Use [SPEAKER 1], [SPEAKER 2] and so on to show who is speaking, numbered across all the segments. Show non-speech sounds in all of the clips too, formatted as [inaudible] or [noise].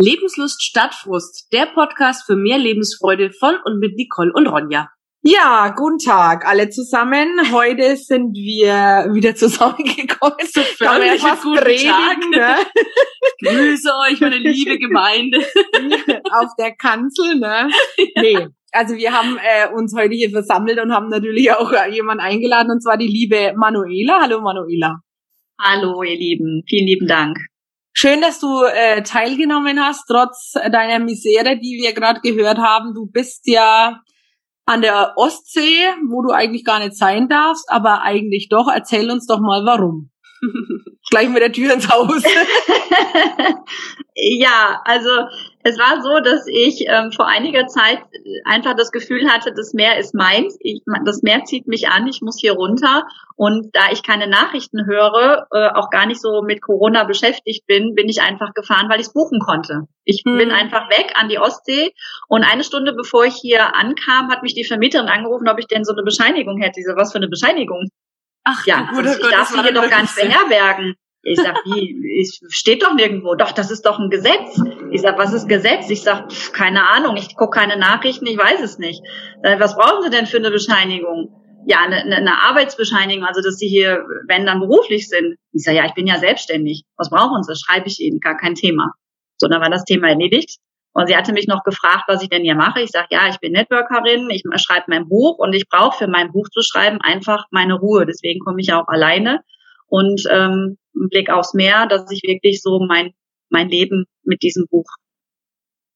[SPEAKER 1] Lebenslust statt Frust, der Podcast für mehr Lebensfreude von und mit Nicole und Ronja.
[SPEAKER 2] Ja, guten Tag alle zusammen. Heute sind wir wieder zusammengekommen.
[SPEAKER 1] So förmlich
[SPEAKER 2] was
[SPEAKER 1] guten
[SPEAKER 2] predigen,
[SPEAKER 1] Tag.
[SPEAKER 2] ne?
[SPEAKER 1] Grüße euch, meine liebe Gemeinde. [laughs]
[SPEAKER 2] Auf der Kanzel, ne? Nee. Also wir haben äh, uns heute hier versammelt und haben natürlich auch äh, jemanden eingeladen, und zwar die liebe Manuela. Hallo Manuela.
[SPEAKER 3] Hallo, ihr Lieben. Vielen lieben Dank.
[SPEAKER 2] Schön, dass du äh, teilgenommen hast, trotz deiner Misere, die wir gerade gehört haben. Du bist ja an der Ostsee, wo du eigentlich gar nicht sein darfst, aber eigentlich doch. Erzähl uns doch mal, warum. [laughs] Gleich mit der Tür ins Haus. [laughs]
[SPEAKER 3] ja, also es war so, dass ich ähm, vor einiger Zeit einfach das Gefühl hatte, das Meer ist meins. Ich, das Meer zieht mich an, ich muss hier runter. Und da ich keine Nachrichten höre, äh, auch gar nicht so mit Corona beschäftigt bin, bin ich einfach gefahren, weil ich es buchen konnte. Ich hm. bin einfach weg an die Ostsee. Und eine Stunde bevor ich hier ankam, hat mich die Vermieterin angerufen, ob ich denn so eine Bescheinigung hätte. Ich so, was für eine Bescheinigung? Ach, ja, gut, ich Gott, darf sie hier doch gar nicht beherbergen. Ich sag, wie, es steht doch nirgendwo. Doch, das ist doch ein Gesetz. Ich sag, was ist Gesetz? Ich sag, pf, keine Ahnung, ich gucke keine Nachrichten, ich weiß es nicht. Äh, was brauchen Sie denn für eine Bescheinigung? Ja, eine, eine Arbeitsbescheinigung, also dass Sie hier, wenn dann beruflich sind. Ich sag, ja, ich bin ja selbstständig. Was brauchen Sie? Schreibe ich Ihnen, gar kein Thema. So, dann war das Thema erledigt. Und sie hatte mich noch gefragt, was ich denn hier mache. Ich sage, ja, ich bin Networkerin, ich schreibe mein Buch und ich brauche für mein Buch zu schreiben einfach meine Ruhe. Deswegen komme ich ja auch alleine und ähm, Blick aufs Meer, dass ich wirklich so mein mein Leben mit diesem Buch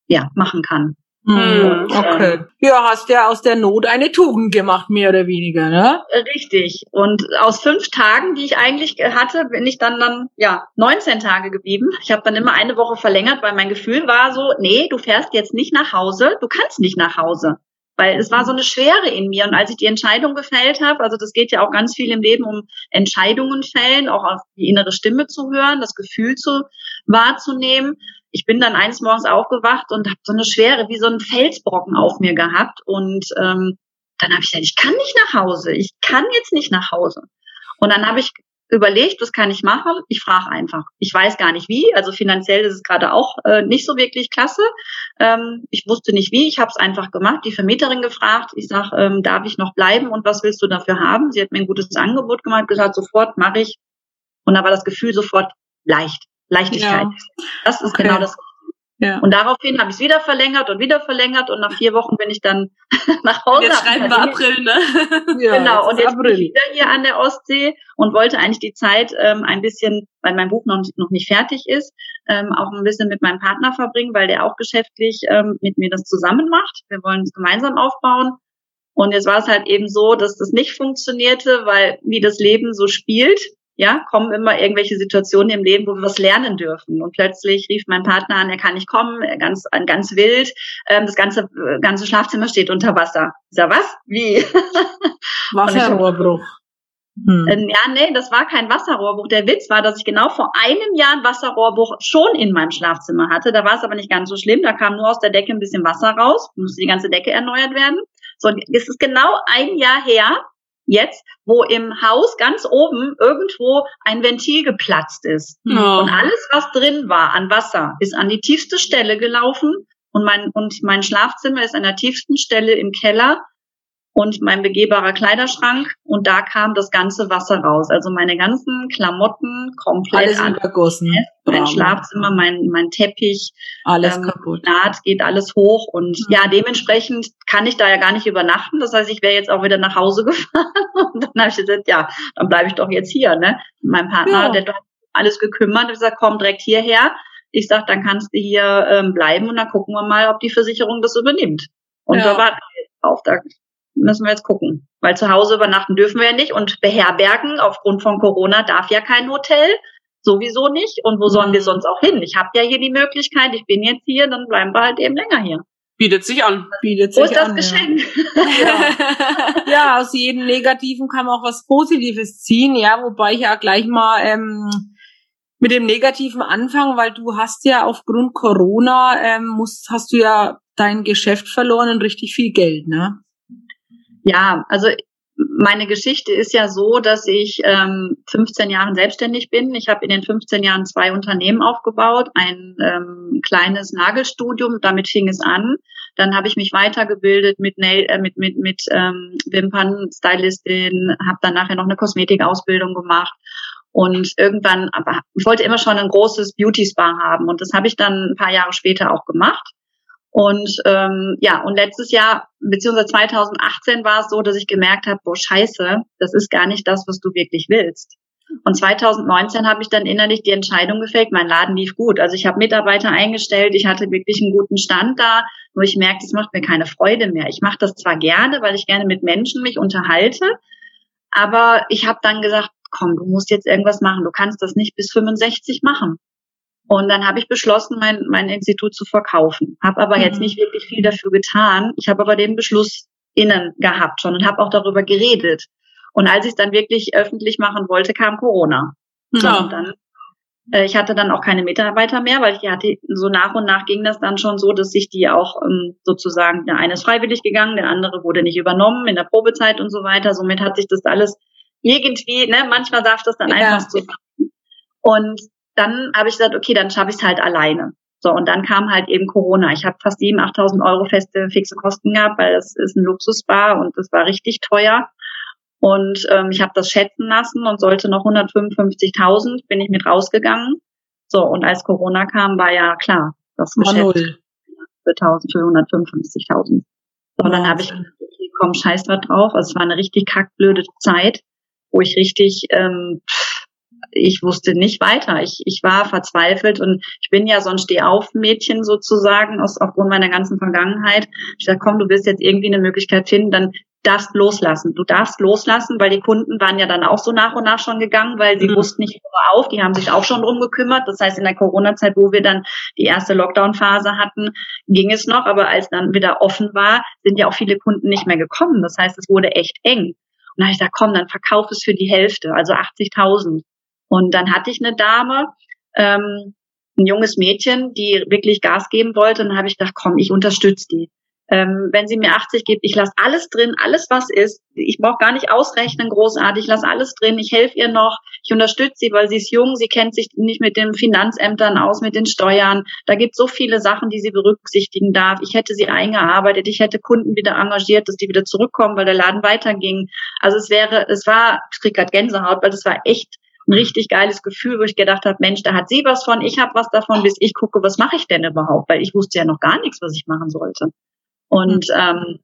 [SPEAKER 3] ja machen kann.
[SPEAKER 2] Hm, und, okay. Ähm, ja, hast ja aus der Not eine Tugend gemacht, mehr oder weniger, ne?
[SPEAKER 3] Richtig. Und aus fünf Tagen, die ich eigentlich hatte, bin ich dann dann ja 19 Tage geblieben. Ich habe dann immer eine Woche verlängert, weil mein Gefühl war so, nee, du fährst jetzt nicht nach Hause, du kannst nicht nach Hause. Weil es war so eine Schwere in mir. Und als ich die Entscheidung gefällt habe, also das geht ja auch ganz viel im Leben um Entscheidungen fällen, auch auf die innere Stimme zu hören, das Gefühl zu wahrzunehmen. Ich bin dann eines Morgens aufgewacht und habe so eine Schwere, wie so ein Felsbrocken auf mir gehabt. Und ähm, dann habe ich gesagt, ich kann nicht nach Hause. Ich kann jetzt nicht nach Hause. Und dann habe ich überlegt, was kann ich machen? Ich frage einfach. Ich weiß gar nicht wie. Also finanziell ist es gerade auch äh, nicht so wirklich klasse. Ähm, ich wusste nicht wie. Ich habe es einfach gemacht. Die Vermieterin gefragt. Ich sag, ähm, darf ich noch bleiben und was willst du dafür haben? Sie hat mir ein gutes Angebot gemacht, gesagt, sofort mache ich. Und da war das Gefühl sofort leicht. Leichtigkeit. Ja. Das ist okay. genau das, ja. Und daraufhin habe ich es wieder verlängert und wieder verlängert und nach vier Wochen bin ich dann [laughs] nach Hause.
[SPEAKER 1] Jetzt schreiben wir April, ne? [laughs]
[SPEAKER 3] ja, genau. Und jetzt April. bin ich wieder hier an der Ostsee und wollte eigentlich die Zeit ähm, ein bisschen, weil mein Buch noch, noch nicht fertig ist, ähm, auch ein bisschen mit meinem Partner verbringen, weil der auch geschäftlich ähm, mit mir das zusammen macht. Wir wollen es gemeinsam aufbauen. Und jetzt war es halt eben so, dass das nicht funktionierte, weil wie das Leben so spielt, ja, kommen immer irgendwelche Situationen im Leben, wo wir was lernen dürfen. Und plötzlich rief mein Partner an, er kann nicht kommen, ganz, ganz wild. Ähm, das ganze, ganze Schlafzimmer steht unter Wasser. Ich sag, was? Wie? [laughs]
[SPEAKER 2] Wasserrohrbruch.
[SPEAKER 3] Hm. Ähm, ja, nee, das war kein Wasserrohrbruch. Der Witz war, dass ich genau vor einem Jahr ein Wasserrohrbruch schon in meinem Schlafzimmer hatte. Da war es aber nicht ganz so schlimm. Da kam nur aus der Decke ein bisschen Wasser raus, musste die ganze Decke erneuert werden. So, es ist genau ein Jahr her, jetzt, wo im Haus ganz oben irgendwo ein Ventil geplatzt ist. Oh. Und alles, was drin war an Wasser, ist an die tiefste Stelle gelaufen. Und mein, und mein Schlafzimmer ist an der tiefsten Stelle im Keller und mein begehbarer Kleiderschrank und da kam das ganze Wasser raus. Also meine ganzen Klamotten komplett
[SPEAKER 2] alles übergossen.
[SPEAKER 3] Mein Schlafzimmer, mein mein Teppich,
[SPEAKER 2] alles ähm, kaputt.
[SPEAKER 3] Naht geht alles hoch und mhm. ja dementsprechend kann ich da ja gar nicht übernachten. Das heißt, ich wäre jetzt auch wieder nach Hause [laughs] gefahren und dann habe ich gesagt, ja, dann bleibe ich doch jetzt hier. Ne, mein Partner, ja. der hat alles gekümmert, hat gesagt, komm direkt hierher. Ich sag, dann kannst du hier ähm, bleiben und dann gucken wir mal, ob die Versicherung das übernimmt. Und ja. da warten wir jetzt drauf. Da müssen wir jetzt gucken. Weil zu Hause übernachten dürfen wir ja nicht und beherbergen aufgrund von Corona darf ja kein Hotel. Sowieso nicht. Und wo sollen wir sonst auch hin? Ich habe ja hier die Möglichkeit, ich bin jetzt hier, dann bleiben wir halt eben länger hier.
[SPEAKER 1] Bietet sich an.
[SPEAKER 2] Bietet sich
[SPEAKER 3] Wo ist das
[SPEAKER 2] an,
[SPEAKER 3] Geschenk?
[SPEAKER 2] Ja. [laughs] ja, aus jedem Negativen kann man auch was Positives ziehen, ja, wobei ich ja gleich mal ähm, mit dem Negativen anfangen, weil du hast ja aufgrund Corona ähm, musst, hast du ja dein Geschäft verloren und richtig viel Geld, ne?
[SPEAKER 3] Ja, also meine Geschichte ist ja so, dass ich ähm, 15 Jahren selbstständig bin. Ich habe in den 15 Jahren zwei Unternehmen aufgebaut, ein ähm, kleines Nagelstudium, damit fing es an. Dann habe ich mich weitergebildet mit Nail, äh, mit mit mit ähm, Wimpernstylistin, habe dann nachher noch eine Kosmetikausbildung gemacht und irgendwann, aber ich wollte immer schon ein großes Beauty Spa haben und das habe ich dann ein paar Jahre später auch gemacht. Und ähm, ja, und letztes Jahr, beziehungsweise 2018 war es so, dass ich gemerkt habe, boah, scheiße, das ist gar nicht das, was du wirklich willst. Und 2019 habe ich dann innerlich die Entscheidung gefällt, mein Laden lief gut. Also ich habe Mitarbeiter eingestellt, ich hatte wirklich einen guten Stand da, nur ich merkte, es macht mir keine Freude mehr. Ich mache das zwar gerne, weil ich gerne mit Menschen mich unterhalte, aber ich habe dann gesagt, komm, du musst jetzt irgendwas machen, du kannst das nicht bis 65 machen. Und dann habe ich beschlossen, mein, mein Institut zu verkaufen. Habe aber mhm. jetzt nicht wirklich viel dafür getan. Ich habe aber den Beschluss innen gehabt schon und habe auch darüber geredet. Und als ich es dann wirklich öffentlich machen wollte, kam Corona. Ja. Und dann, äh, ich hatte dann auch keine Mitarbeiter mehr, weil ich hatte so nach und nach ging das dann schon so, dass sich die auch ähm, sozusagen, der eine ist freiwillig gegangen, der andere wurde nicht übernommen in der Probezeit und so weiter. Somit hat sich das alles irgendwie, ne, manchmal darf das dann ja. einfach so. Und dann habe ich gesagt, okay, dann schaffe ich es halt alleine. So, und dann kam halt eben Corona. Ich habe fast 7.000, 8.000 Euro feste fixe Kosten gehabt, weil das ist ein Luxusbar und das war richtig teuer. Und ähm, ich habe das schätzen lassen und sollte noch 155.000, bin ich mit rausgegangen. So, und als Corona kam, war ja klar, das Geschäft für 1.000, für 155.000. So, und dann habe ich okay, komm, scheiß was drauf. Also es war eine richtig kackblöde Zeit, wo ich richtig ähm, ich wusste nicht weiter. Ich, ich war verzweifelt und ich bin ja so ein Stehauf-Mädchen sozusagen aus, aufgrund meiner ganzen Vergangenheit. Ich sag, komm, du wirst jetzt irgendwie eine Möglichkeit finden, dann darfst loslassen. Du darfst loslassen, weil die Kunden waren ja dann auch so nach und nach schon gegangen, weil sie mhm. wussten nicht auf, die haben sich auch schon drum gekümmert. Das heißt, in der Corona-Zeit, wo wir dann die erste Lockdown-Phase hatten, ging es noch, aber als dann wieder offen war, sind ja auch viele Kunden nicht mehr gekommen. Das heißt, es wurde echt eng. Und dann habe ich gesagt, komm, dann verkauf es für die Hälfte, also 80.000. Und dann hatte ich eine Dame, ähm, ein junges Mädchen, die wirklich Gas geben wollte. Und dann habe ich gedacht, komm, ich unterstütze die. Ähm, wenn sie mir 80 gibt, ich lasse alles drin, alles was ist. Ich brauche gar nicht ausrechnen, großartig, ich lasse alles drin, ich helfe ihr noch, ich unterstütze sie, weil sie ist jung, sie kennt sich nicht mit den Finanzämtern aus, mit den Steuern. Da gibt so viele Sachen, die sie berücksichtigen darf. Ich hätte sie eingearbeitet, ich hätte Kunden wieder engagiert, dass die wieder zurückkommen, weil der Laden weiterging. Also es wäre, es war, ich krieg grad Gänsehaut, weil das war echt ein richtig geiles Gefühl, wo ich gedacht habe, Mensch, da hat sie was von, ich habe was davon, bis ich gucke, was mache ich denn überhaupt, weil ich wusste ja noch gar nichts, was ich machen sollte. Und mhm. ähm,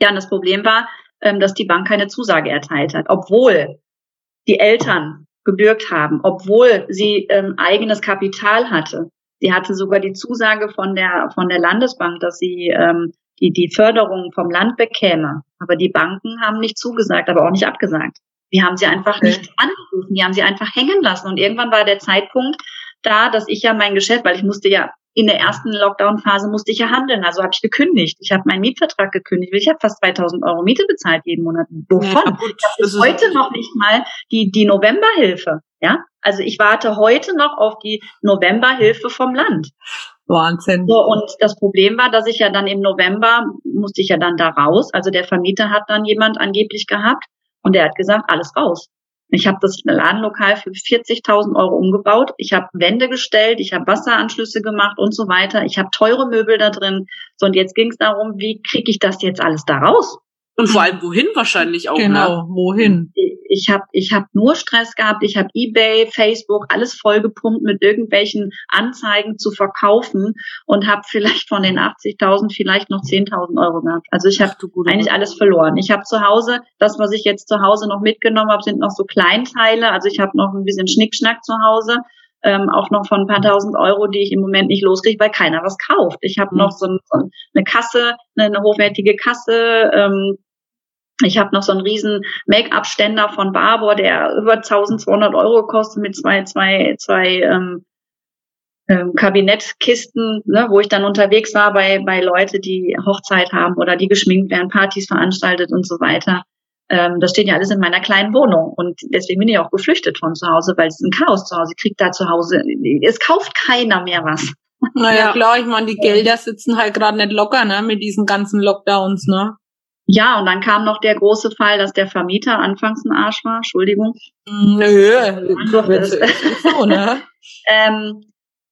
[SPEAKER 3] ja, und das Problem war, ähm, dass die Bank keine Zusage erteilt hat, obwohl die Eltern gebürgt haben, obwohl sie ähm, eigenes Kapital hatte. Sie hatte sogar die Zusage von der von der Landesbank, dass sie ähm, die die Förderung vom Land bekäme. Aber die Banken haben nicht zugesagt, aber auch nicht abgesagt. Die haben sie einfach okay. nicht angerufen, die haben sie einfach hängen lassen. Und irgendwann war der Zeitpunkt da, dass ich ja mein Geschäft, weil ich musste ja in der ersten Lockdown-Phase musste ich ja handeln, also habe ich gekündigt. Ich habe meinen Mietvertrag gekündigt. Ich habe fast 2000 Euro Miete bezahlt jeden Monat. Wovon? Ja, gut, ich habe heute noch nicht mal die, die Novemberhilfe. Ja, also ich warte heute noch auf die Novemberhilfe vom Land.
[SPEAKER 2] Wahnsinn.
[SPEAKER 3] So, und das Problem war, dass ich ja dann im November musste ich ja dann da raus. Also der Vermieter hat dann jemand angeblich gehabt, und er hat gesagt, alles raus. Ich habe das Ladenlokal für 40.000 Euro umgebaut. Ich habe Wände gestellt, ich habe Wasseranschlüsse gemacht und so weiter. Ich habe teure Möbel da drin. So, und jetzt ging es darum, wie kriege ich das jetzt alles da raus?
[SPEAKER 1] Und vor allem wohin wahrscheinlich auch.
[SPEAKER 2] Genau, ne? wohin?
[SPEAKER 3] Ich habe ich hab nur Stress gehabt. Ich habe eBay, Facebook, alles vollgepumpt mit irgendwelchen Anzeigen zu verkaufen und habe vielleicht von den 80.000 vielleicht noch 10.000 Euro gehabt. Also ich habe eigentlich alles verloren. Ich habe zu Hause, das, was ich jetzt zu Hause noch mitgenommen habe, sind noch so Kleinteile. Also ich habe noch ein bisschen Schnickschnack zu Hause. Ähm, auch noch von ein paar tausend Euro, die ich im Moment nicht loskriege, weil keiner was kauft. Ich habe mhm. noch so, ein, so, eine Kasse, eine, eine hochwertige Kasse, ähm, ich habe noch so einen riesen Make-up-Ständer von Barbour, der über 1200 Euro kostet mit zwei, zwei, zwei ähm, ähm, Kabinettkisten, ne, wo ich dann unterwegs war bei, bei Leute, die Hochzeit haben oder die geschminkt werden, Partys veranstaltet und so weiter. Ähm, das steht ja alles in meiner kleinen Wohnung. Und deswegen bin ich auch geflüchtet von zu Hause, weil es ein Chaos zu Hause. Ich krieg da zu Hause, es kauft keiner mehr was.
[SPEAKER 2] Naja, [laughs] klar, ich meine, die Gelder sitzen halt gerade nicht locker, ne, mit diesen ganzen Lockdowns, ne?
[SPEAKER 3] Ja, und dann kam noch der große Fall, dass der Vermieter anfangs ein Arsch war. Entschuldigung.
[SPEAKER 2] Nö, so, ne? [laughs]
[SPEAKER 3] ähm,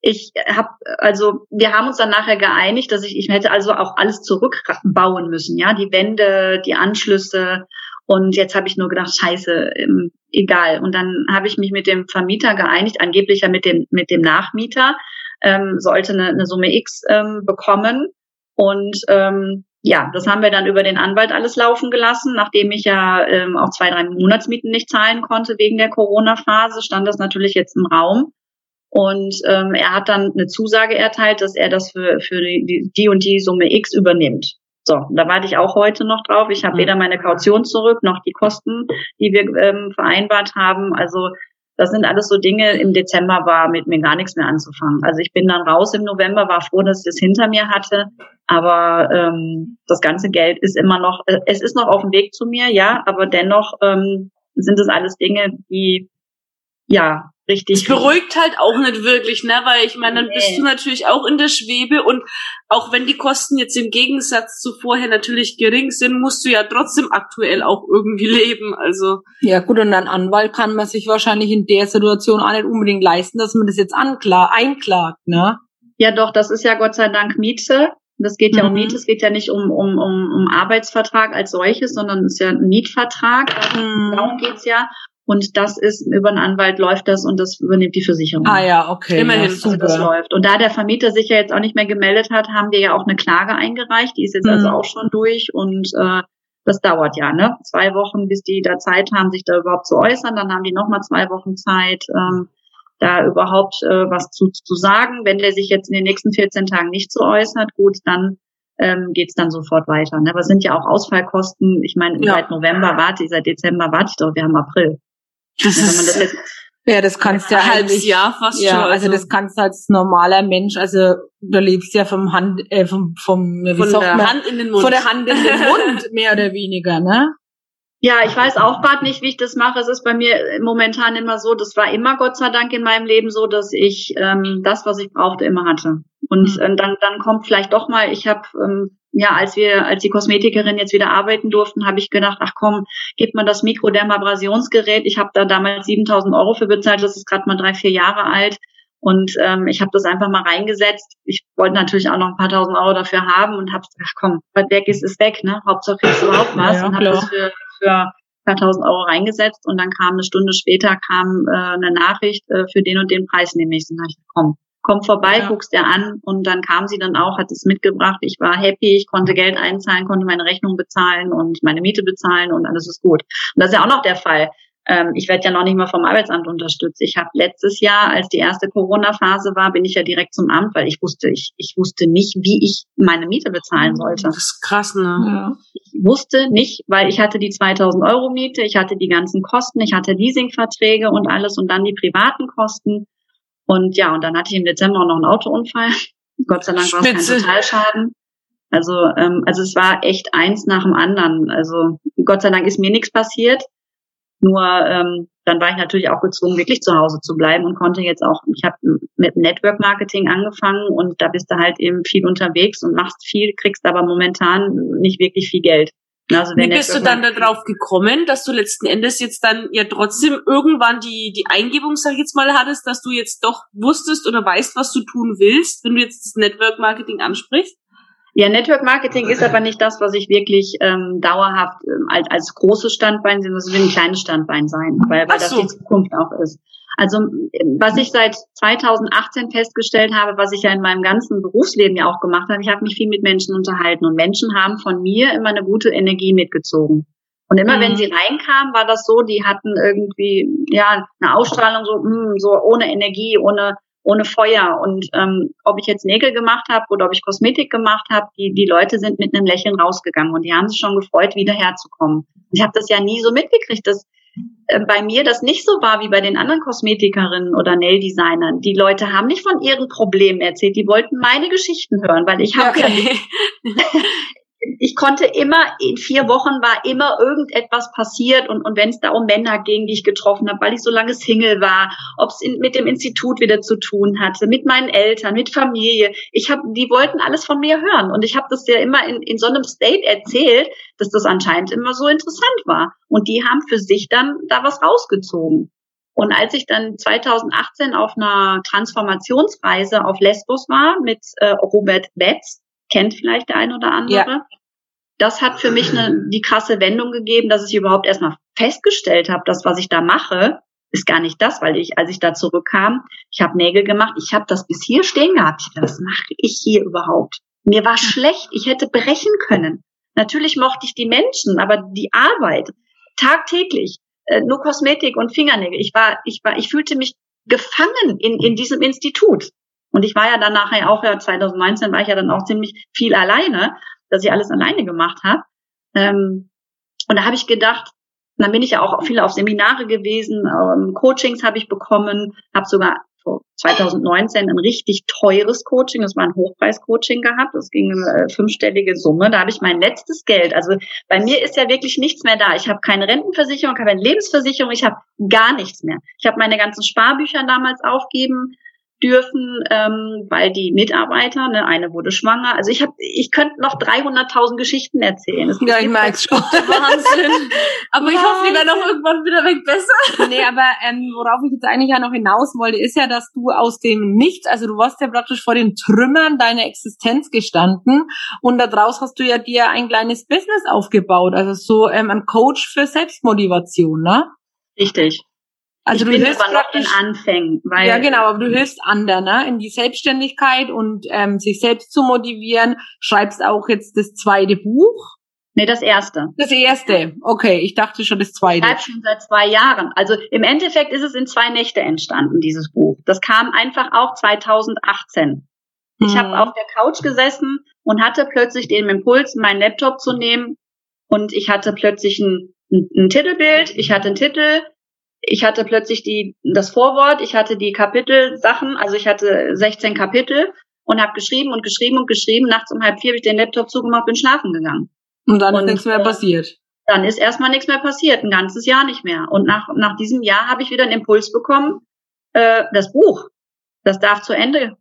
[SPEAKER 3] ich habe also wir haben uns dann nachher geeinigt, dass ich ich hätte also auch alles zurückbauen müssen, ja, die Wände, die Anschlüsse und jetzt habe ich nur gedacht, scheiße, ähm, egal. Und dann habe ich mich mit dem Vermieter geeinigt, angeblich ja mit dem mit dem Nachmieter, ähm, sollte eine, eine Summe X ähm, bekommen und ähm, ja, das haben wir dann über den Anwalt alles laufen gelassen. Nachdem ich ja ähm, auch zwei, drei Monatsmieten nicht zahlen konnte wegen der Corona-Phase, stand das natürlich jetzt im Raum. Und ähm, er hat dann eine Zusage erteilt, dass er das für, für die, die und die Summe X übernimmt. So, da warte ich auch heute noch drauf. Ich habe mhm. weder meine Kaution zurück noch die Kosten, die wir ähm, vereinbart haben. Also das sind alles so Dinge. Im Dezember war mit mir gar nichts mehr anzufangen. Also ich bin dann raus im November, war froh, dass ich das hinter mir hatte. Aber ähm, das ganze Geld ist immer noch, äh, es ist noch auf dem Weg zu mir, ja, aber dennoch ähm, sind es alles Dinge, die ja richtig.
[SPEAKER 1] Es beruhigt halt auch nicht wirklich, ne? Weil ich meine, dann nee. bist du natürlich auch in der Schwebe und auch wenn die Kosten jetzt im Gegensatz zu vorher natürlich gering sind, musst du ja trotzdem aktuell auch irgendwie leben. Also.
[SPEAKER 2] Ja gut, und ein Anwalt kann man sich wahrscheinlich in der Situation auch nicht unbedingt leisten, dass man das jetzt anklar, einklagt, ne?
[SPEAKER 3] Ja doch, das ist ja Gott sei Dank Miete. Das geht ja mhm. um Miete, es geht ja nicht um, um, um, um Arbeitsvertrag als solches, sondern es ist ja ein Mietvertrag. Mhm. Darum geht's ja. Und das ist, über einen Anwalt läuft das und das übernimmt die Versicherung.
[SPEAKER 2] Ah ja, okay.
[SPEAKER 3] Immerhin, ja, also das läuft. Und da der Vermieter sich ja jetzt auch nicht mehr gemeldet hat, haben wir ja auch eine Klage eingereicht. Die ist jetzt also mhm. also auch schon durch und äh, das dauert ja, ne? Zwei Wochen, bis die da Zeit haben, sich da überhaupt zu äußern. Dann haben die nochmal zwei Wochen Zeit, ähm, da überhaupt äh, was zu, zu sagen. Wenn der sich jetzt in den nächsten 14 Tagen nicht so äußert, gut, dann ähm, geht es dann sofort weiter. Ne? Aber es sind ja auch Ausfallkosten. Ich meine, ja. seit November warte ich, seit Dezember warte ich doch, wir haben April.
[SPEAKER 2] Das ja, ist, das ja, das kannst du ja
[SPEAKER 1] ein halbes Jahr fast
[SPEAKER 2] ja, schon. Also, also das kannst du als normaler Mensch, also du lebst ja vom Hand, äh, vom, vom
[SPEAKER 1] wie von der man, Hand in den Mund.
[SPEAKER 2] Von der Hand in den Mund, [laughs] mehr oder weniger, ne?
[SPEAKER 3] Ja, ich weiß auch gerade nicht, wie ich das mache. Es ist bei mir momentan immer so, das war immer Gott sei Dank in meinem Leben so, dass ich ähm, das, was ich brauchte, immer hatte. Und mhm. äh, dann, dann kommt vielleicht doch mal, ich habe ähm, ja, als wir, als die Kosmetikerin jetzt wieder arbeiten durften, habe ich gedacht, ach komm, gib mir das Mikrodermabrasionsgerät. Ich habe da damals 7000 Euro für bezahlt, das ist gerade mal drei, vier Jahre alt. Und ähm, ich habe das einfach mal reingesetzt. Ich wollte natürlich auch noch ein paar tausend Euro dafür haben und habe ach komm, was weg ist, ist weg, ne? Hauptsache du überhaupt was. Ja, und habe das für, für ein paar tausend Euro reingesetzt und dann kam eine Stunde später kam äh, eine Nachricht, äh, für den und den Preis nehme ich. Dann ich, komm, komm vorbei, ja. guckst dir an und dann kam sie dann auch, hat es mitgebracht. Ich war happy, ich konnte Geld einzahlen, konnte meine Rechnung bezahlen und meine Miete bezahlen und alles ist gut. Und das ist ja auch noch der Fall. Ähm, ich werde ja noch nicht mal vom Arbeitsamt unterstützt. Ich habe letztes Jahr, als die erste Corona-Phase war, bin ich ja direkt zum Amt, weil ich wusste, ich, ich wusste nicht, wie ich meine Miete bezahlen sollte.
[SPEAKER 1] Das ist krass, ne? Ja.
[SPEAKER 3] Ich wusste nicht, weil ich hatte die 2000 Euro Miete, ich hatte die ganzen Kosten, ich hatte Leasingverträge und alles und dann die privaten Kosten. Und ja, und dann hatte ich im Dezember auch noch einen Autounfall. [laughs] Gott sei Dank war es kein Totalschaden. Also, ähm, also es war echt eins nach dem anderen. Also Gott sei Dank ist mir nichts passiert. Nur ähm, dann war ich natürlich auch gezwungen, wirklich zu Hause zu bleiben und konnte jetzt auch, ich habe mit Network Marketing angefangen und da bist du halt eben viel unterwegs und machst viel, kriegst aber momentan nicht wirklich viel Geld.
[SPEAKER 1] Also Wie bist du dann darauf gekommen, dass du letzten Endes jetzt dann ja trotzdem irgendwann die, die Eingebung, sag ich jetzt mal, hattest, dass du jetzt doch wusstest oder weißt, was du tun willst, wenn du jetzt das Network Marketing ansprichst?
[SPEAKER 3] Ja, Network Marketing ist aber nicht das, was ich wirklich ähm, dauerhaft ähm, als, als großes Standbein sehe, das will ein kleines Standbein sein, weil, weil so. das die Zukunft auch ist. Also was ich seit 2018 festgestellt habe, was ich ja in meinem ganzen Berufsleben ja auch gemacht habe, ich habe mich viel mit Menschen unterhalten und Menschen haben von mir immer eine gute Energie mitgezogen. Und immer mhm. wenn sie reinkamen, war das so, die hatten irgendwie ja eine Ausstrahlung so mh, hm, so ohne Energie, ohne ohne Feuer. Und ähm, ob ich jetzt Nägel gemacht habe oder ob ich Kosmetik gemacht habe, die die Leute sind mit einem Lächeln rausgegangen und die haben sich schon gefreut, wieder herzukommen. Ich habe das ja nie so mitgekriegt, dass äh, bei mir das nicht so war wie bei den anderen Kosmetikerinnen oder Nail-Designern. Die Leute haben nicht von ihren Problemen erzählt, die wollten meine Geschichten hören, weil ich habe okay. ja [laughs] ich konnte immer, in vier Wochen war immer irgendetwas passiert und, und wenn es da um Männer ging, die ich getroffen habe, weil ich so lange Single war, ob es mit dem Institut wieder zu tun hatte, mit meinen Eltern, mit Familie. Ich habe, die wollten alles von mir hören und ich habe das ja immer in, in so einem State erzählt, dass das anscheinend immer so interessant war. Und die haben für sich dann da was rausgezogen. Und als ich dann 2018 auf einer Transformationsreise auf Lesbos war mit äh, Robert Betz, kennt vielleicht der ein oder andere. Ja. Das hat für mich eine, die krasse Wendung gegeben, dass ich überhaupt erstmal festgestellt habe, dass was ich da mache, ist gar nicht das, weil ich, als ich da zurückkam, ich habe Nägel gemacht, ich habe das bis hier stehen gehabt. Was mache ich hier überhaupt? Mir war schlecht, ich hätte brechen können. Natürlich mochte ich die Menschen, aber die Arbeit tagtäglich, äh, nur Kosmetik und Fingernägel. Ich war, ich war, ich fühlte mich gefangen in, in diesem Institut. Und ich war ja dann nachher auch, ja 2019 war ich ja dann auch ziemlich viel alleine, dass ich alles alleine gemacht habe. Ähm, und da habe ich gedacht, dann bin ich ja auch viel auf Seminare gewesen, ähm, Coachings habe ich bekommen, habe sogar 2019 ein richtig teures Coaching, das war ein Hochpreis-Coaching gehabt, das ging eine äh, fünfstellige Summe, da habe ich mein letztes Geld, also bei mir ist ja wirklich nichts mehr da. Ich habe keine Rentenversicherung, keine Lebensversicherung, ich habe gar nichts mehr. Ich habe meine ganzen Sparbücher damals aufgeben dürfen, ähm, weil die Mitarbeiter, ne, eine wurde schwanger. Also ich habe, ich könnte noch 300.000 Geschichten erzählen.
[SPEAKER 2] Das ja, ich merk's schon. [laughs] Wahnsinn.
[SPEAKER 1] aber ich hoffe, die werden auch irgendwann wieder weg besser.
[SPEAKER 2] Nee, aber ähm, worauf ich jetzt eigentlich ja noch hinaus wollte, ist ja, dass du aus dem Nichts, also du warst ja praktisch vor den Trümmern deiner Existenz gestanden und daraus hast du ja dir ein kleines Business aufgebaut, also so ähm, ein Coach für Selbstmotivation, ne?
[SPEAKER 3] Richtig. Also ich du bin hilfst aber noch in Anfängen.
[SPEAKER 2] Weil ja, genau, aber du hilfst anderen ne? in die Selbstständigkeit und ähm, sich selbst zu motivieren. Schreibst auch jetzt das zweite Buch.
[SPEAKER 3] Nee, das erste.
[SPEAKER 2] Das erste. Okay, ich dachte schon das zweite.
[SPEAKER 3] Ich schon seit zwei Jahren. Also im Endeffekt ist es in zwei Nächte entstanden, dieses Buch. Das kam einfach auch 2018. Ich habe auf der Couch gesessen und hatte plötzlich den Impuls, meinen Laptop zu nehmen. Und ich hatte plötzlich ein, ein, ein Titelbild, ich hatte einen Titel, ich hatte plötzlich die, das Vorwort, ich hatte die Kapitelsachen, also ich hatte 16 Kapitel und habe geschrieben und geschrieben und geschrieben. Nachts um halb vier habe ich den Laptop zugemacht, bin schlafen gegangen.
[SPEAKER 2] Und dann und, ist nichts mehr äh, passiert.
[SPEAKER 3] Dann ist erstmal nichts mehr passiert, ein ganzes Jahr nicht mehr. Und nach, nach diesem Jahr habe ich wieder einen Impuls bekommen, äh, das Buch, das darf zu Ende,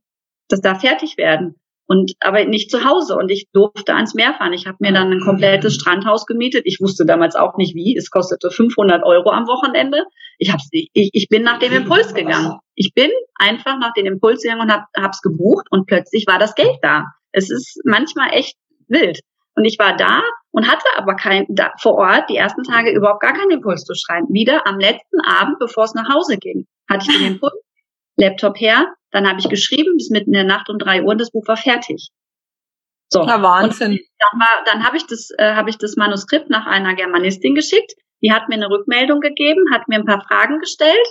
[SPEAKER 3] das darf fertig werden und aber nicht zu Hause und ich durfte ans Meer fahren. Ich habe mir dann ein komplettes Strandhaus gemietet. Ich wusste damals auch nicht wie. Es kostete 500 Euro am Wochenende. Ich hab's, ich, ich bin nach dem Impuls gegangen. Ich bin einfach nach dem Impuls gegangen und hab, hab's gebucht und plötzlich war das Geld da. Es ist manchmal echt wild. Und ich war da und hatte aber kein da, vor Ort die ersten Tage überhaupt gar keinen Impuls zu schreiben. Wieder am letzten Abend, bevor es nach Hause ging, hatte ich den Impuls Laptop her, dann habe ich geschrieben, bis mitten in der Nacht um drei Uhr und das Buch war fertig.
[SPEAKER 2] So. Ja, Wahnsinn. Und
[SPEAKER 3] dann war, dann habe ich das, äh, habe ich das Manuskript nach einer Germanistin geschickt. Die hat mir eine Rückmeldung gegeben, hat mir ein paar Fragen gestellt.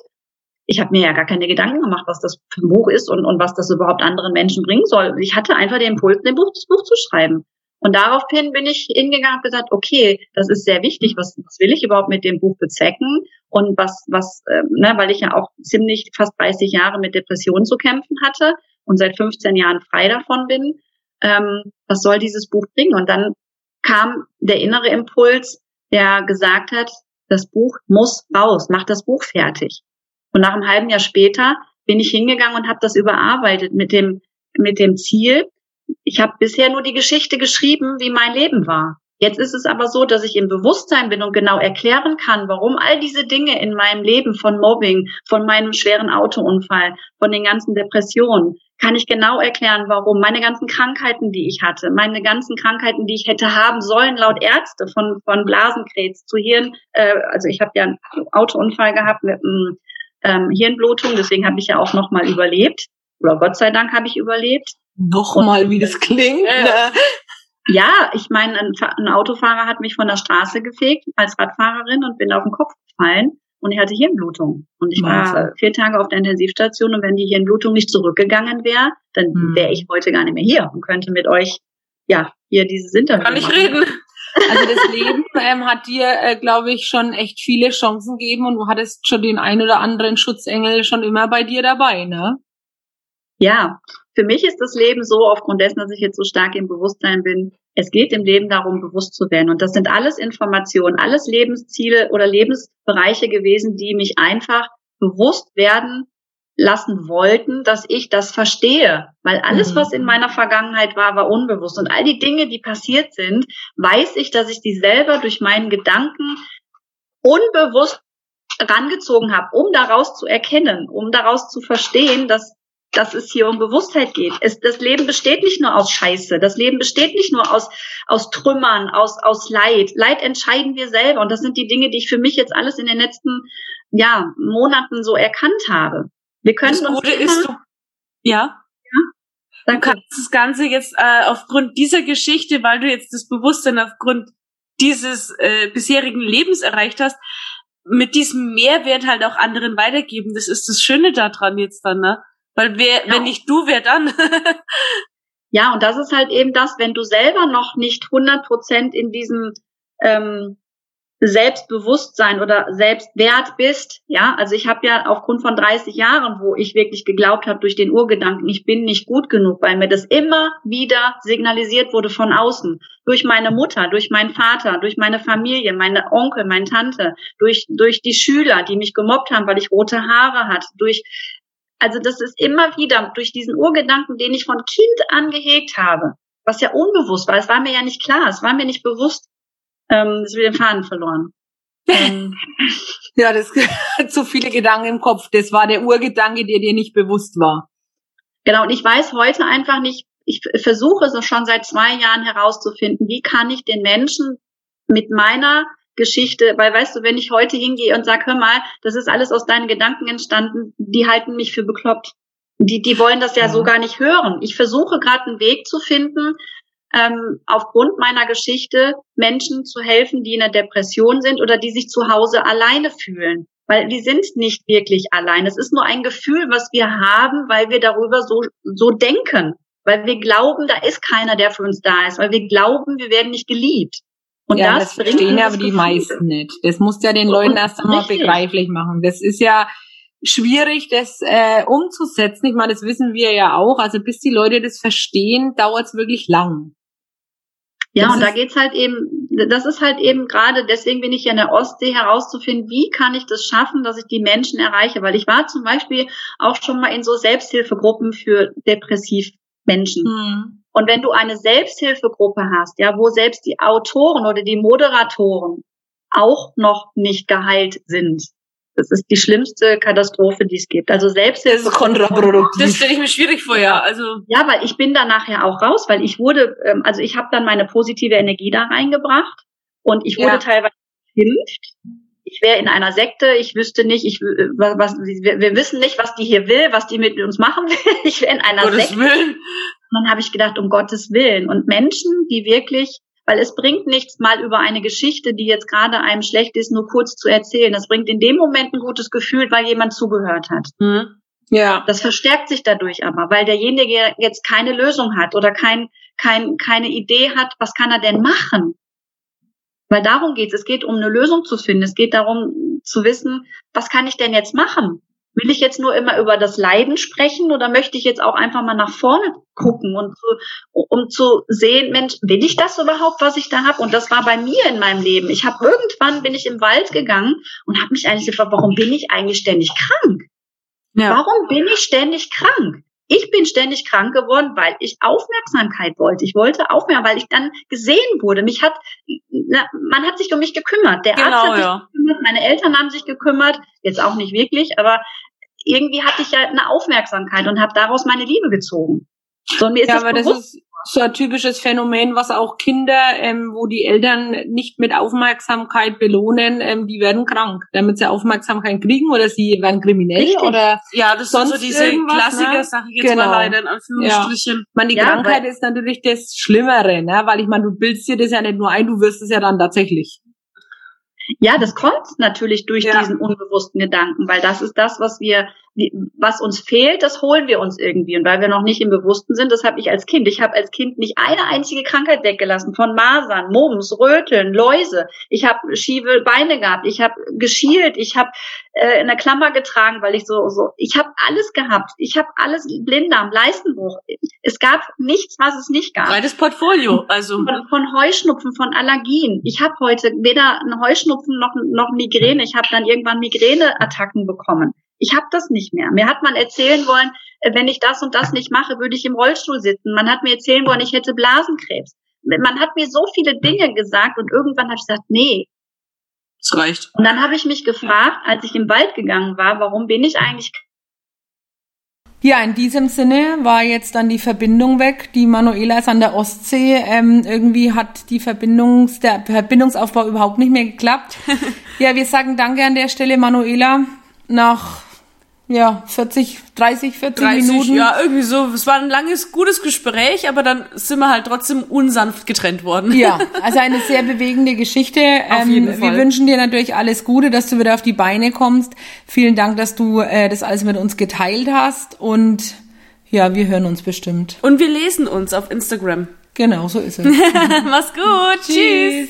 [SPEAKER 3] Ich habe mir ja gar keine Gedanken gemacht, was das für ein Buch ist und, und was das überhaupt anderen Menschen bringen soll. Ich hatte einfach den Impuls, ein Buch, das Buch zu schreiben. Und daraufhin bin ich hingegangen und gesagt, okay, das ist sehr wichtig, was, was will ich überhaupt mit dem Buch bezwecken und was, was, äh, ne, weil ich ja auch ziemlich fast 30 Jahre mit Depressionen zu kämpfen hatte und seit 15 Jahren frei davon bin, ähm, was soll dieses Buch bringen? Und dann kam der innere Impuls, der gesagt hat, das Buch muss raus, mach das Buch fertig. Und nach einem halben Jahr später bin ich hingegangen und habe das überarbeitet mit dem mit dem Ziel, ich habe bisher nur die Geschichte geschrieben, wie mein Leben war. Jetzt ist es aber so, dass ich im Bewusstsein bin und genau erklären kann, warum all diese Dinge in meinem Leben von Mobbing, von meinem schweren Autounfall, von den ganzen Depressionen, kann ich genau erklären, warum meine ganzen Krankheiten, die ich hatte, meine ganzen Krankheiten, die ich hätte haben sollen, laut Ärzte, von, von Blasenkrebs zu Hirn, äh, also ich habe ja einen Autounfall gehabt mit einem ähm, Hirnblutung, deswegen habe ich ja auch nochmal überlebt, oder Gott sei Dank habe ich überlebt.
[SPEAKER 2] Nochmal, wie das klingt. Ne?
[SPEAKER 3] Ja, ich meine, ein, ein, Autofahrer hat mich von der Straße gefegt als Radfahrerin und bin auf den Kopf gefallen und ich hatte Hirnblutung. Und ich Wahnsinn. war vier Tage auf der Intensivstation und wenn die Hirnblutung nicht zurückgegangen wäre, dann hm. wäre ich heute gar nicht mehr hier und könnte mit euch ja hier dieses Interview
[SPEAKER 1] Kann ich reden.
[SPEAKER 2] Also das Leben ähm, hat dir, äh, glaube ich, schon echt viele Chancen gegeben und du hattest schon den ein oder anderen Schutzengel schon immer bei dir dabei, ne?
[SPEAKER 3] Ja, für mich ist das Leben so, aufgrund dessen, dass ich jetzt so stark im Bewusstsein bin, es geht im Leben darum, bewusst zu werden. Und das sind alles Informationen, alles Lebensziele oder Lebensbereiche gewesen, die mich einfach bewusst werden lassen wollten, dass ich das verstehe. Weil alles, mhm. was in meiner Vergangenheit war, war unbewusst. Und all die Dinge, die passiert sind, weiß ich, dass ich die selber durch meinen Gedanken unbewusst rangezogen habe, um daraus zu erkennen, um daraus zu verstehen, dass dass es hier um Bewusstheit geht. Es, das Leben besteht nicht nur aus Scheiße. Das Leben besteht nicht nur aus, aus Trümmern, aus, aus Leid. Leid entscheiden wir selber. Und das sind die Dinge, die ich für mich jetzt alles in den letzten ja, Monaten so erkannt habe. Wir können das
[SPEAKER 1] Gute ist, du, ja. ja. Du kannst das Ganze jetzt äh, aufgrund dieser Geschichte, weil du jetzt das Bewusstsein aufgrund dieses äh, bisherigen Lebens erreicht hast, mit diesem Mehrwert halt auch anderen weitergeben. Das ist das Schöne daran jetzt dann, ne? Weil wer, ja. wenn nicht du, wer dann? [laughs]
[SPEAKER 3] ja, und das ist halt eben das, wenn du selber noch nicht 100 Prozent in diesem ähm, Selbstbewusstsein oder Selbstwert bist, ja, also ich habe ja aufgrund von 30 Jahren, wo ich wirklich geglaubt habe durch den Urgedanken, ich bin nicht gut genug, weil mir das immer wieder signalisiert wurde von außen, durch meine Mutter, durch meinen Vater, durch meine Familie, meine Onkel, meine Tante, durch durch die Schüler, die mich gemobbt haben, weil ich rote Haare hatte, durch also das ist immer wieder durch diesen Urgedanken, den ich von Kind angehegt habe, was ja unbewusst war, es war mir ja nicht klar, es war mir nicht bewusst, ähm, ist wieder den Faden verloren.
[SPEAKER 2] Ähm, [laughs] ja, das [laughs] hat so viele Gedanken im Kopf. Das war der Urgedanke, der dir nicht bewusst war.
[SPEAKER 3] Genau, und ich weiß heute einfach nicht, ich versuche es schon seit zwei Jahren herauszufinden, wie kann ich den Menschen mit meiner Geschichte, weil weißt du, wenn ich heute hingehe und sage, hör mal, das ist alles aus deinen Gedanken entstanden, die halten mich für bekloppt. Die, die wollen das ja, ja. so gar nicht hören. Ich versuche gerade einen Weg zu finden, ähm, aufgrund meiner Geschichte Menschen zu helfen, die in einer Depression sind oder die sich zu Hause alleine fühlen. Weil die sind nicht wirklich allein. Es ist nur ein Gefühl, was wir haben, weil wir darüber so, so denken. Weil wir glauben, da ist keiner, der für uns da ist. Weil wir glauben, wir werden nicht geliebt.
[SPEAKER 2] Und ja, das, das verstehen aber die meisten nicht. Das muss ja den Leuten erst einmal begreiflich machen. Das ist ja schwierig, das äh, umzusetzen. Ich meine, das wissen wir ja auch. Also bis die Leute das verstehen, dauert es wirklich lang.
[SPEAKER 3] Ja, das und da geht's halt eben, das ist halt eben gerade, deswegen bin ich ja in der Ostsee herauszufinden, wie kann ich das schaffen, dass ich die Menschen erreiche. Weil ich war zum Beispiel auch schon mal in so Selbsthilfegruppen für depressiv Menschen. Hm. Und wenn du eine Selbsthilfegruppe hast, ja, wo selbst die Autoren oder die Moderatoren auch noch nicht geheilt sind, das ist die schlimmste Katastrophe, die es gibt. Also Selbsthilfe. Das ist
[SPEAKER 1] kontraproduktiv. Das stelle ich mir schwierig vor, ja. Also
[SPEAKER 3] ja, weil ich bin da nachher auch raus, weil ich wurde, ähm, also ich habe dann meine positive Energie da reingebracht und ich wurde ja. teilweise geschimpft. Ich wäre in einer Sekte, ich wüsste nicht, ich äh, was, was wir, wir, wissen nicht, was die hier will, was die mit uns machen will. [laughs] Ich wäre in einer Gottes Sekte. Willen. Und dann habe ich gedacht, um Gottes Willen. Und Menschen, die wirklich, weil es bringt nichts, mal über eine Geschichte, die jetzt gerade einem schlecht ist, nur kurz zu erzählen. Das bringt in dem Moment ein gutes Gefühl, weil jemand zugehört hat. Mhm. Ja. Das verstärkt sich dadurch aber, weil derjenige jetzt keine Lösung hat oder kein, kein, keine Idee hat, was kann er denn machen? Weil darum geht's. Es geht um eine Lösung zu finden. Es geht darum zu wissen, was kann ich denn jetzt machen? Will ich jetzt nur immer über das Leiden sprechen oder möchte ich jetzt auch einfach mal nach vorne gucken und zu, um zu sehen, Mensch, will ich das überhaupt, was ich da habe? Und das war bei mir in meinem Leben. Ich habe irgendwann bin ich im Wald gegangen und habe mich eigentlich gefragt, warum bin ich eigentlich ständig krank? Ja. Warum bin ich ständig krank? Ich bin ständig krank geworden, weil ich Aufmerksamkeit wollte. Ich wollte Aufmerksamkeit, weil ich dann gesehen wurde. Mich hat, na, man hat sich um mich gekümmert. Der genau, Arzt hat sich ja. gekümmert, meine Eltern haben sich gekümmert. Jetzt auch nicht wirklich, aber irgendwie hatte ich ja eine Aufmerksamkeit und habe daraus meine Liebe gezogen.
[SPEAKER 2] So, mir ist ja, das aber bewusst, das ist so ein typisches Phänomen, was auch Kinder, ähm, wo die Eltern nicht mit Aufmerksamkeit belohnen, ähm, die werden krank, damit sie Aufmerksamkeit kriegen oder sie werden kriminell Richtig. oder
[SPEAKER 1] ja, das sonst sind so diese Klassiker, ne? sag ich jetzt genau. mal leider in Anführungsstrichen. Ja.
[SPEAKER 2] Man, die ja, Krankheit ist natürlich das Schlimmere, ne? weil ich meine, du bildest dir das ja nicht nur ein, du wirst es ja dann tatsächlich.
[SPEAKER 3] Ja, das kommt natürlich durch ja. diesen unbewussten Gedanken, weil das ist das, was wir was uns fehlt, das holen wir uns irgendwie. Und weil wir noch nicht im Bewussten sind, das habe ich als Kind. Ich habe als Kind nicht eine einzige Krankheit weggelassen. Von Masern, Mumps, Röteln, Läuse. Ich habe schiefe Beine gehabt. Ich habe geschielt. Ich habe äh, in der Klammer getragen, weil ich so, so, ich habe alles gehabt. Ich habe alles, Blinddarm, Leistenbruch. Es gab nichts, was es nicht gab.
[SPEAKER 1] Breites Portfolio, also.
[SPEAKER 3] Von, von Heuschnupfen, von Allergien. Ich habe heute weder einen Heuschnupfen noch, noch Migräne. Ich habe dann irgendwann Migräneattacken bekommen. Ich habe das nicht mehr. Mir hat man erzählen wollen, äh, wenn ich das und das nicht mache, würde ich im Rollstuhl sitzen. Man hat mir erzählen wollen, ich hätte Blasenkrebs. Man hat mir so viele Dinge gesagt und irgendwann habe ich gesagt, nee.
[SPEAKER 1] Es reicht.
[SPEAKER 3] Und dann habe ich mich gefragt, als ich im Wald gegangen war, warum bin ich eigentlich
[SPEAKER 2] ja, in diesem Sinne war jetzt dann die Verbindung weg. Die Manuela ist an der Ostsee. Ähm, irgendwie hat die Verbindungs, der Verbindungsaufbau überhaupt nicht mehr geklappt. [laughs] ja, wir sagen Danke an der Stelle, Manuela nach ja, 40, 30, 40 30, Minuten.
[SPEAKER 1] Ja, irgendwie so. Es war ein langes, gutes Gespräch, aber dann sind wir halt trotzdem unsanft getrennt worden.
[SPEAKER 2] Ja, [laughs] also eine sehr bewegende Geschichte. Auf ähm, jeden Fall. Wir wünschen dir natürlich alles Gute, dass du wieder auf die Beine kommst. Vielen Dank, dass du äh, das alles mit uns geteilt hast und ja, wir hören uns bestimmt.
[SPEAKER 1] Und wir lesen uns auf Instagram.
[SPEAKER 2] Genau, so ist es. [laughs]
[SPEAKER 1] Mach's gut. Tschüss.